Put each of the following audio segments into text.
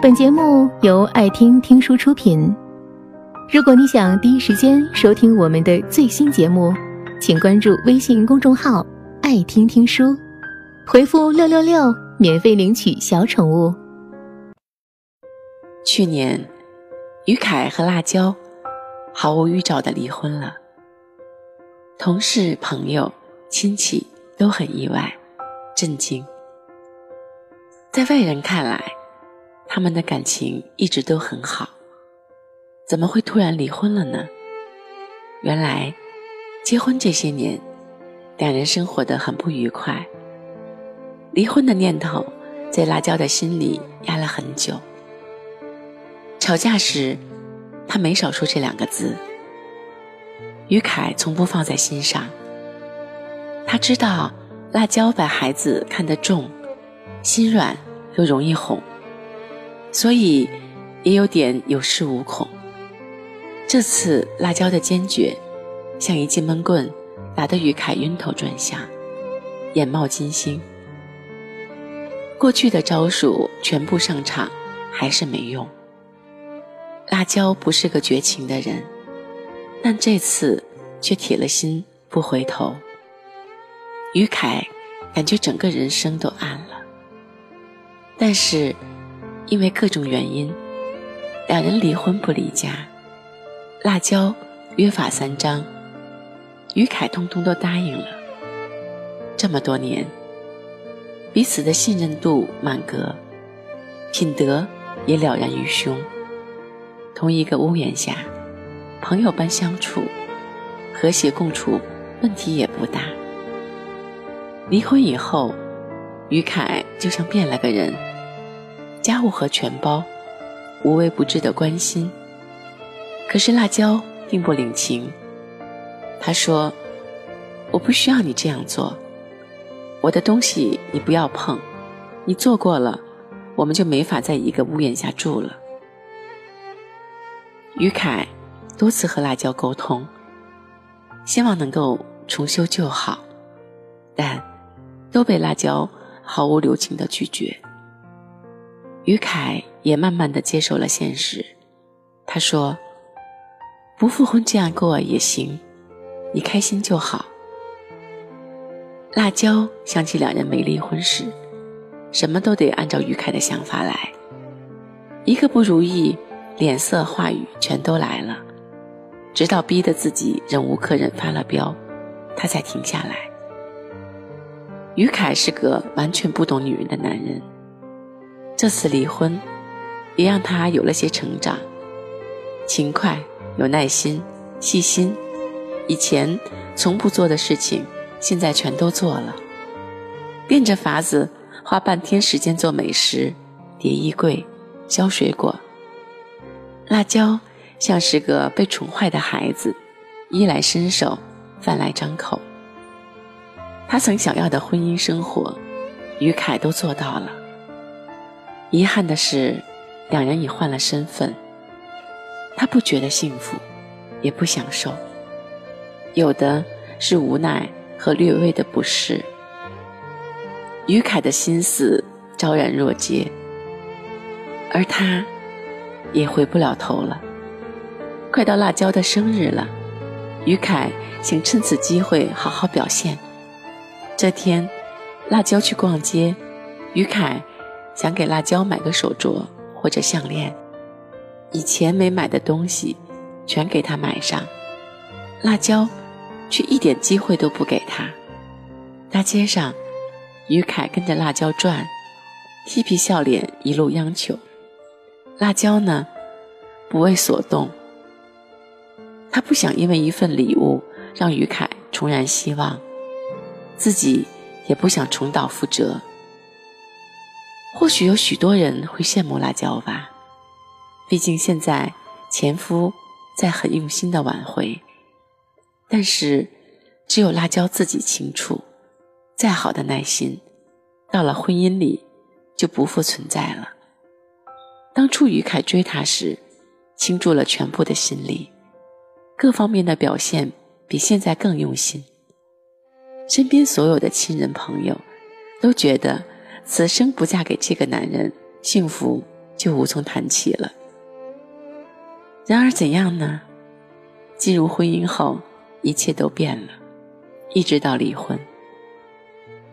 本节目由爱听听书出品。如果你想第一时间收听我们的最新节目，请关注微信公众号“爱听听书”，回复“六六六”免费领取小宠物。去年，于凯和辣椒毫无预兆的离婚了，同事、朋友、亲戚都很意外、震惊。在外人看来，他们的感情一直都很好，怎么会突然离婚了呢？原来，结婚这些年，两人生活的很不愉快。离婚的念头在辣椒的心里压了很久。吵架时，他没少说这两个字。于凯从不放在心上。他知道辣椒把孩子看得重。心软又容易哄，所以也有点有恃无恐。这次辣椒的坚决，像一记闷棍，打得于凯晕头转向，眼冒金星。过去的招数全部上场，还是没用。辣椒不是个绝情的人，但这次却铁了心不回头。于凯感觉整个人生都暗了。但是，因为各种原因，两人离婚不离家。辣椒约法三章，于凯通通都答应了。这么多年，彼此的信任度满格，品德也了然于胸。同一个屋檐下，朋友般相处，和谐共处，问题也不大。离婚以后，于凯就像变了个人。家务和全包，无微不至的关心。可是辣椒并不领情。他说：“我不需要你这样做，我的东西你不要碰，你做过了，我们就没法在一个屋檐下住了。”于凯多次和辣椒沟通，希望能够重修旧好，但都被辣椒毫无留情的拒绝。于凯也慢慢的接受了现实，他说：“不复婚这样过也行，你开心就好。”辣椒想起两人没离婚时，什么都得按照于凯的想法来，一个不如意，脸色话语全都来了，直到逼得自己忍无可忍发了飙，他才停下来。于凯是个完全不懂女人的男人。这次离婚，也让他有了些成长，勤快、有耐心、细心，以前从不做的事情，现在全都做了。变着法子花半天时间做美食，叠衣柜、削水果。辣椒像是个被宠坏的孩子，衣来伸手，饭来张口。他曾想要的婚姻生活，于凯都做到了。遗憾的是，两人已换了身份。他不觉得幸福，也不享受，有的是无奈和略微的不适。于凯的心思昭然若揭，而他也回不了头了。快到辣椒的生日了，于凯想趁此机会好好表现。这天，辣椒去逛街，于凯。想给辣椒买个手镯或者项链，以前没买的东西，全给他买上。辣椒却一点机会都不给他。大街上，于凯跟着辣椒转，嬉皮笑脸，一路央求。辣椒呢，不为所动。他不想因为一份礼物让于凯重燃希望，自己也不想重蹈覆辙。或许有许多人会羡慕辣椒吧，毕竟现在前夫在很用心的挽回，但是只有辣椒自己清楚，再好的耐心，到了婚姻里就不复存在了。当初于凯追她时，倾注了全部的心力，各方面的表现比现在更用心，身边所有的亲人朋友都觉得。此生不嫁给这个男人，幸福就无从谈起了。然而怎样呢？进入婚姻后，一切都变了，一直到离婚。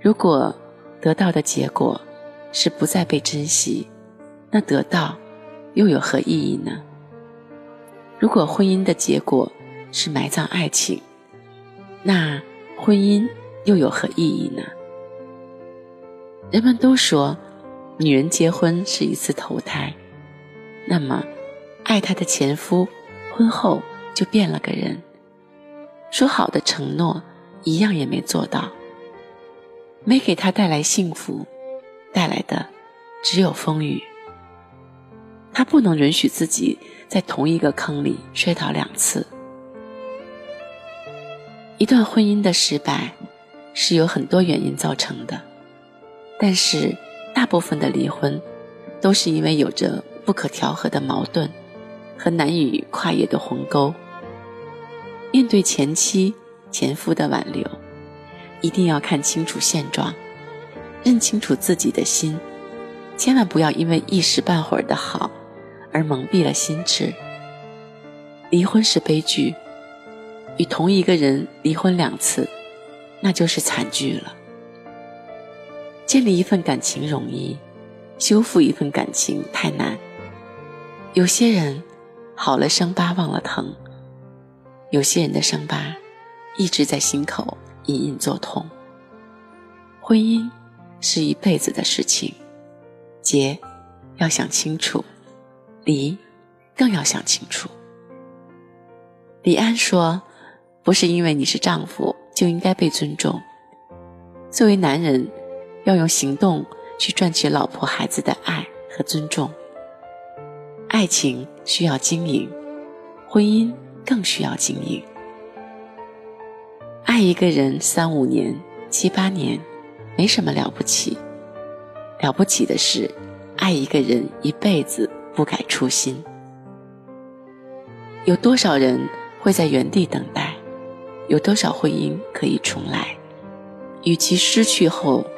如果得到的结果是不再被珍惜，那得到又有何意义呢？如果婚姻的结果是埋葬爱情，那婚姻又有何意义呢？人们都说，女人结婚是一次投胎，那么，爱她的前夫，婚后就变了个人，说好的承诺一样也没做到，没给他带来幸福，带来的只有风雨。他不能允许自己在同一个坑里摔倒两次。一段婚姻的失败，是由很多原因造成的。但是，大部分的离婚，都是因为有着不可调和的矛盾和难以跨越的鸿沟。面对前妻、前夫的挽留，一定要看清楚现状，认清楚自己的心，千万不要因为一时半会儿的好，而蒙蔽了心智。离婚是悲剧，与同一个人离婚两次，那就是惨剧了。建立一份感情容易，修复一份感情太难。有些人好了伤疤忘了疼，有些人的伤疤一直在心口隐隐作痛。婚姻是一辈子的事情，结要想清楚，离更要想清楚。李安说：“不是因为你是丈夫就应该被尊重，作为男人。”要用行动去赚取老婆孩子的爱和尊重。爱情需要经营，婚姻更需要经营。爱一个人三五年、七八年，没什么了不起。了不起的是，爱一个人一辈子不改初心。有多少人会在原地等待？有多少婚姻可以重来？与其失去后，